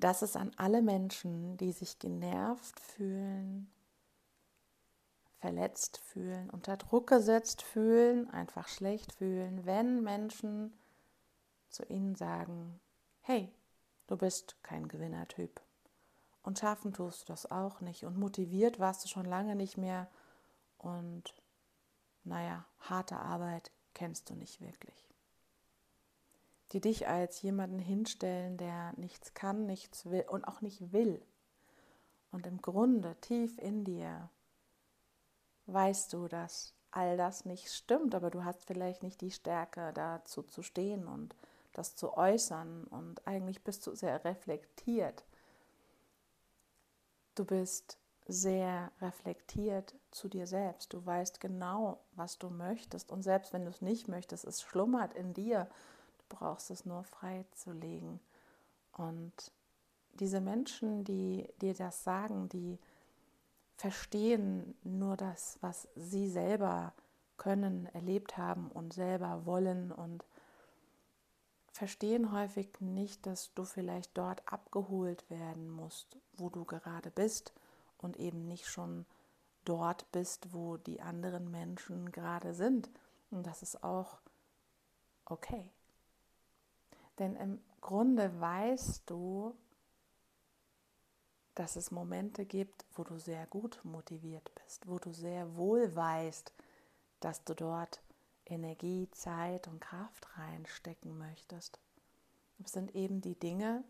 Das ist an alle Menschen, die sich genervt fühlen, verletzt fühlen, unter Druck gesetzt fühlen, einfach schlecht fühlen, wenn Menschen zu ihnen sagen, hey, du bist kein Gewinnertyp. Und schaffen tust du das auch nicht. Und motiviert warst du schon lange nicht mehr. Und naja, harte Arbeit kennst du nicht wirklich die dich als jemanden hinstellen, der nichts kann, nichts will und auch nicht will. Und im Grunde, tief in dir, weißt du, dass all das nicht stimmt, aber du hast vielleicht nicht die Stärke dazu zu stehen und das zu äußern und eigentlich bist du sehr reflektiert. Du bist sehr reflektiert zu dir selbst. Du weißt genau, was du möchtest und selbst wenn du es nicht möchtest, es schlummert in dir brauchst es nur freizulegen. Und diese Menschen, die dir das sagen, die verstehen nur das, was sie selber können, erlebt haben und selber wollen und verstehen häufig nicht, dass du vielleicht dort abgeholt werden musst, wo du gerade bist und eben nicht schon dort bist, wo die anderen Menschen gerade sind. Und das ist auch okay. Denn im Grunde weißt du, dass es Momente gibt, wo du sehr gut motiviert bist, wo du sehr wohl weißt, dass du dort Energie, Zeit und Kraft reinstecken möchtest. Es sind eben die Dinge,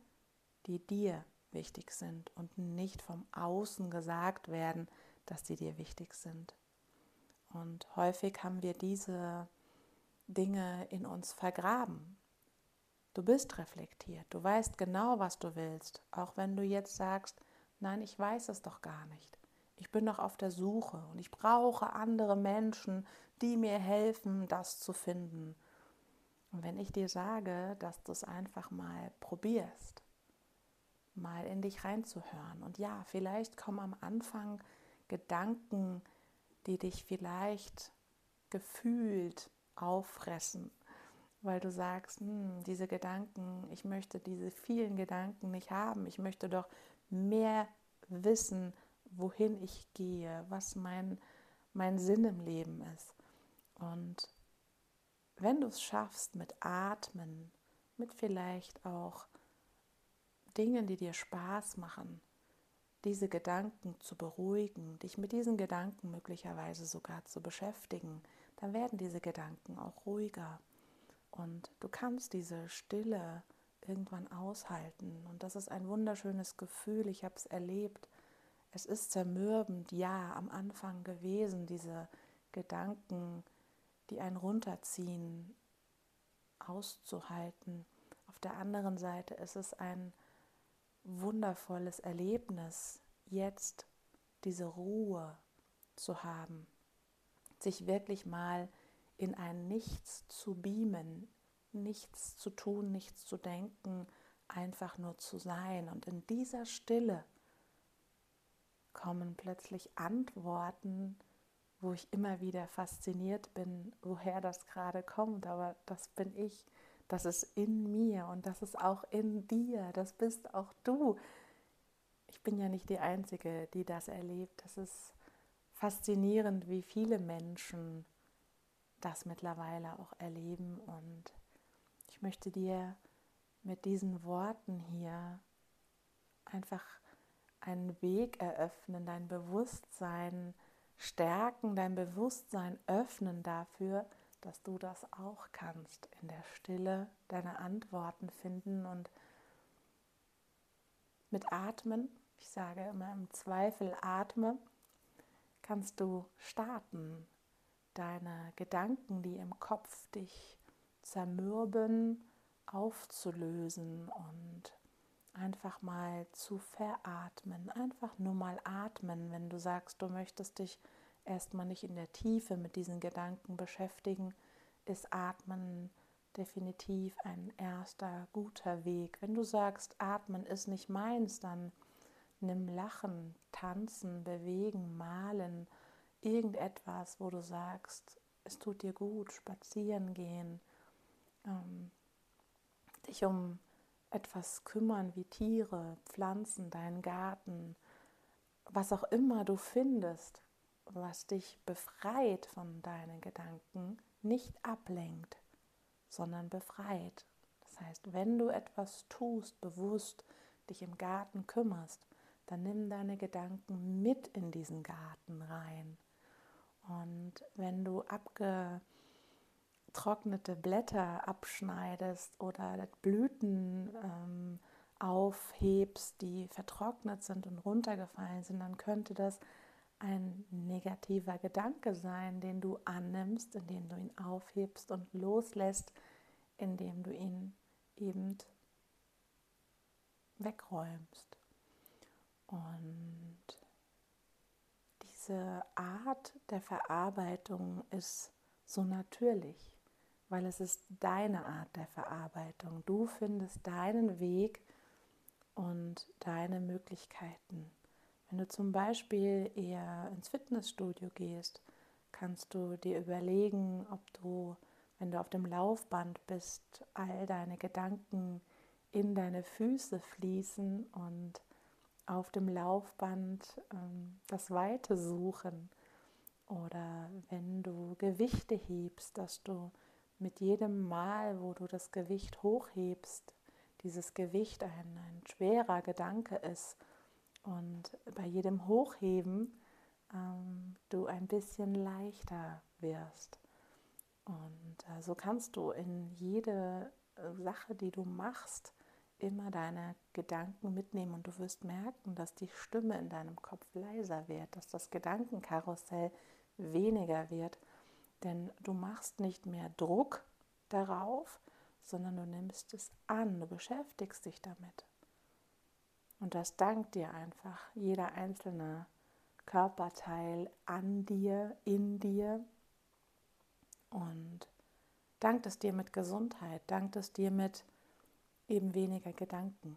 die dir wichtig sind und nicht vom Außen gesagt werden, dass sie dir wichtig sind. Und häufig haben wir diese Dinge in uns vergraben, Du bist reflektiert, du weißt genau, was du willst, auch wenn du jetzt sagst, nein, ich weiß es doch gar nicht. Ich bin doch auf der Suche und ich brauche andere Menschen, die mir helfen, das zu finden. Und wenn ich dir sage, dass du es einfach mal probierst, mal in dich reinzuhören. Und ja, vielleicht kommen am Anfang Gedanken, die dich vielleicht gefühlt auffressen weil du sagst, hm, diese Gedanken, ich möchte diese vielen Gedanken nicht haben. Ich möchte doch mehr wissen, wohin ich gehe, was mein, mein Sinn im Leben ist. Und wenn du es schaffst mit Atmen, mit vielleicht auch Dingen, die dir Spaß machen, diese Gedanken zu beruhigen, dich mit diesen Gedanken möglicherweise sogar zu beschäftigen, dann werden diese Gedanken auch ruhiger. Und du kannst diese Stille irgendwann aushalten. Und das ist ein wunderschönes Gefühl. Ich habe es erlebt. Es ist zermürbend, ja, am Anfang gewesen, diese Gedanken, die einen runterziehen, auszuhalten. Auf der anderen Seite ist es ein wundervolles Erlebnis, jetzt diese Ruhe zu haben, sich wirklich mal in ein Nichts zu beamen, nichts zu tun, nichts zu denken, einfach nur zu sein. Und in dieser Stille kommen plötzlich Antworten, wo ich immer wieder fasziniert bin, woher das gerade kommt. Aber das bin ich, das ist in mir und das ist auch in dir, das bist auch du. Ich bin ja nicht die Einzige, die das erlebt. Das ist faszinierend, wie viele Menschen das mittlerweile auch erleben. Und ich möchte dir mit diesen Worten hier einfach einen Weg eröffnen, dein Bewusstsein stärken, dein Bewusstsein öffnen dafür, dass du das auch kannst, in der Stille deine Antworten finden und mit Atmen, ich sage immer im Zweifel atme, kannst du starten, deine Gedanken, die im Kopf dich zermürben, aufzulösen und einfach mal zu veratmen. Einfach nur mal atmen, wenn du sagst, du möchtest dich erstmal nicht in der Tiefe mit diesen Gedanken beschäftigen, ist Atmen definitiv ein erster guter Weg. Wenn du sagst, Atmen ist nicht meins, dann nimm Lachen, Tanzen, Bewegen, Malen, irgendetwas, wo du sagst, es tut dir gut, spazieren gehen, ähm, dich um etwas kümmern wie Tiere, Pflanzen, deinen Garten, was auch immer du findest, was dich befreit von deinen Gedanken, nicht ablenkt, sondern befreit. Das heißt, wenn du etwas tust, bewusst dich im Garten kümmerst, dann nimm deine Gedanken mit in diesen Garten rein. Und wenn du abgetrocknete Blätter abschneidest oder Blüten ähm, aufhebst, die vertrocknet sind und runtergefallen sind, dann könnte das ein negativer Gedanke sein, den du annimmst, indem du ihn aufhebst und loslässt, indem du ihn eben wegräumst. Und diese Art der Verarbeitung ist so natürlich, weil es ist deine Art der Verarbeitung. Du findest deinen Weg und deine Möglichkeiten. Wenn du zum Beispiel eher ins Fitnessstudio gehst, kannst du dir überlegen, ob du, wenn du auf dem Laufband bist, all deine Gedanken in deine Füße fließen und auf dem Laufband ähm, das Weite suchen. Oder wenn du Gewichte hebst, dass du mit jedem Mal, wo du das Gewicht hochhebst, dieses Gewicht ein, ein schwerer Gedanke ist und bei jedem Hochheben ähm, du ein bisschen leichter wirst. Und äh, so kannst du in jede äh, Sache, die du machst, immer deine Gedanken mitnehmen und du wirst merken, dass die Stimme in deinem Kopf leiser wird, dass das Gedankenkarussell weniger wird, denn du machst nicht mehr Druck darauf, sondern du nimmst es an, du beschäftigst dich damit. Und das dankt dir einfach jeder einzelne Körperteil an dir, in dir und dankt es dir mit Gesundheit, dankt es dir mit eben weniger Gedanken.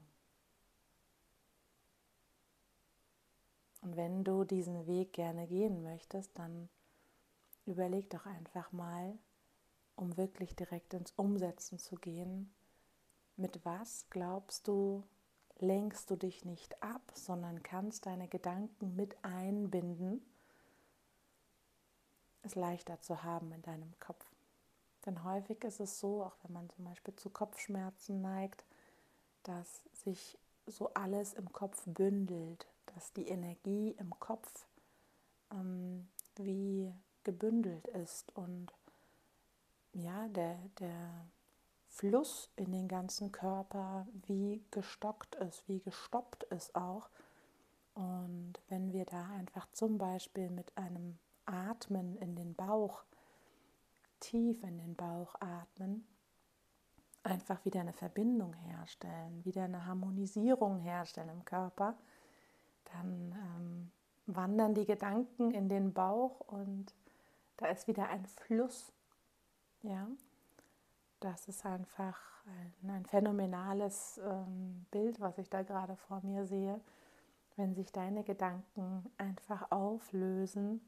Und wenn du diesen Weg gerne gehen möchtest, dann überleg doch einfach mal, um wirklich direkt ins Umsetzen zu gehen, mit was glaubst du, lenkst du dich nicht ab, sondern kannst deine Gedanken mit einbinden, es leichter zu haben in deinem Kopf. Denn häufig ist es so, auch wenn man zum Beispiel zu Kopfschmerzen neigt, dass sich so alles im Kopf bündelt, dass die Energie im Kopf ähm, wie gebündelt ist und ja, der, der Fluss in den ganzen Körper wie gestockt ist, wie gestoppt ist auch. Und wenn wir da einfach zum Beispiel mit einem Atmen in den Bauch tief in den Bauch atmen, einfach wieder eine Verbindung herstellen, wieder eine Harmonisierung herstellen im Körper, dann ähm, wandern die Gedanken in den Bauch und da ist wieder ein Fluss. Ja, das ist einfach ein, ein phänomenales ähm, Bild, was ich da gerade vor mir sehe, wenn sich deine Gedanken einfach auflösen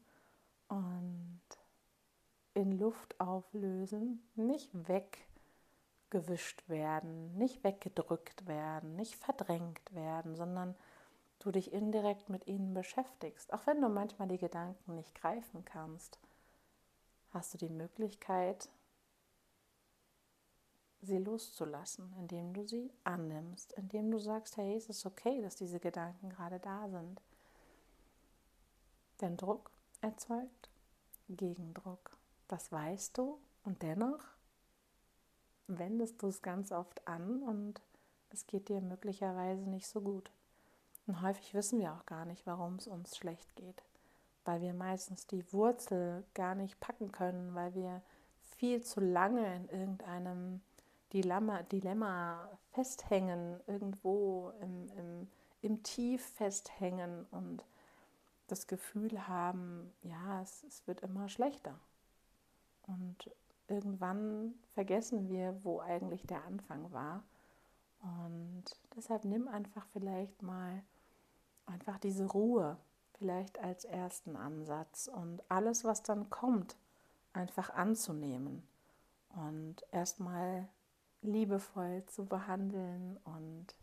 und in Luft auflösen, nicht weggewischt werden, nicht weggedrückt werden, nicht verdrängt werden, sondern du dich indirekt mit ihnen beschäftigst. Auch wenn du manchmal die Gedanken nicht greifen kannst, hast du die Möglichkeit, sie loszulassen, indem du sie annimmst, indem du sagst, hey, es ist okay, dass diese Gedanken gerade da sind. Denn Druck erzeugt Gegendruck. Das weißt du und dennoch wendest du es ganz oft an und es geht dir möglicherweise nicht so gut. Und häufig wissen wir auch gar nicht, warum es uns schlecht geht, weil wir meistens die Wurzel gar nicht packen können, weil wir viel zu lange in irgendeinem Dilemma, Dilemma festhängen, irgendwo im, im, im Tief festhängen und das Gefühl haben, ja, es, es wird immer schlechter. Und irgendwann vergessen wir, wo eigentlich der Anfang war. Und deshalb nimm einfach vielleicht mal einfach diese Ruhe vielleicht als ersten Ansatz und alles, was dann kommt, einfach anzunehmen und erstmal liebevoll zu behandeln und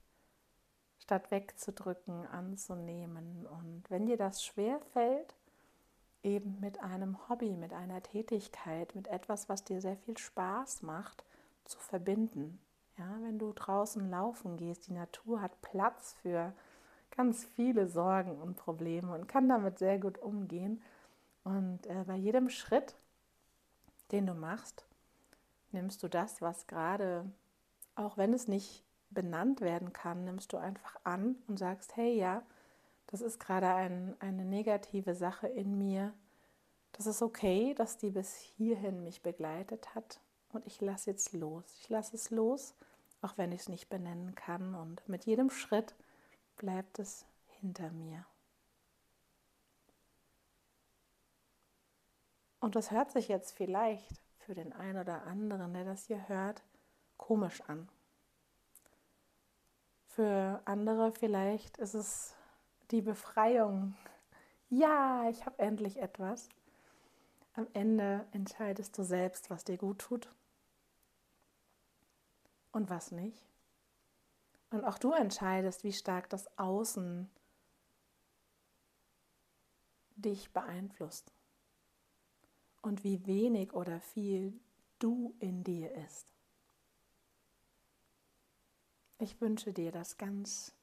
statt wegzudrücken, anzunehmen. Und wenn dir das schwer fällt, eben mit einem Hobby, mit einer Tätigkeit, mit etwas, was dir sehr viel Spaß macht, zu verbinden. Ja, wenn du draußen laufen gehst, die Natur hat Platz für ganz viele Sorgen und Probleme und kann damit sehr gut umgehen. Und äh, bei jedem Schritt, den du machst, nimmst du das, was gerade, auch wenn es nicht benannt werden kann, nimmst du einfach an und sagst, hey ja, das ist gerade ein, eine negative Sache in mir. Das ist okay, dass die bis hierhin mich begleitet hat und ich lasse jetzt los. Ich lasse es los, auch wenn ich es nicht benennen kann und mit jedem Schritt bleibt es hinter mir. Und das hört sich jetzt vielleicht für den einen oder anderen, der das hier hört, komisch an. Für andere vielleicht ist es die Befreiung. Ja, ich habe endlich etwas. Am Ende entscheidest du selbst, was dir gut tut und was nicht. Und auch du entscheidest, wie stark das Außen dich beeinflusst und wie wenig oder viel du in dir ist. Ich wünsche dir, dass ganz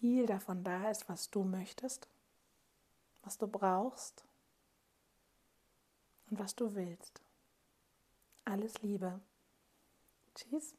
viel davon da ist, was du möchtest, was du brauchst und was du willst. Alles Liebe. Tschüss.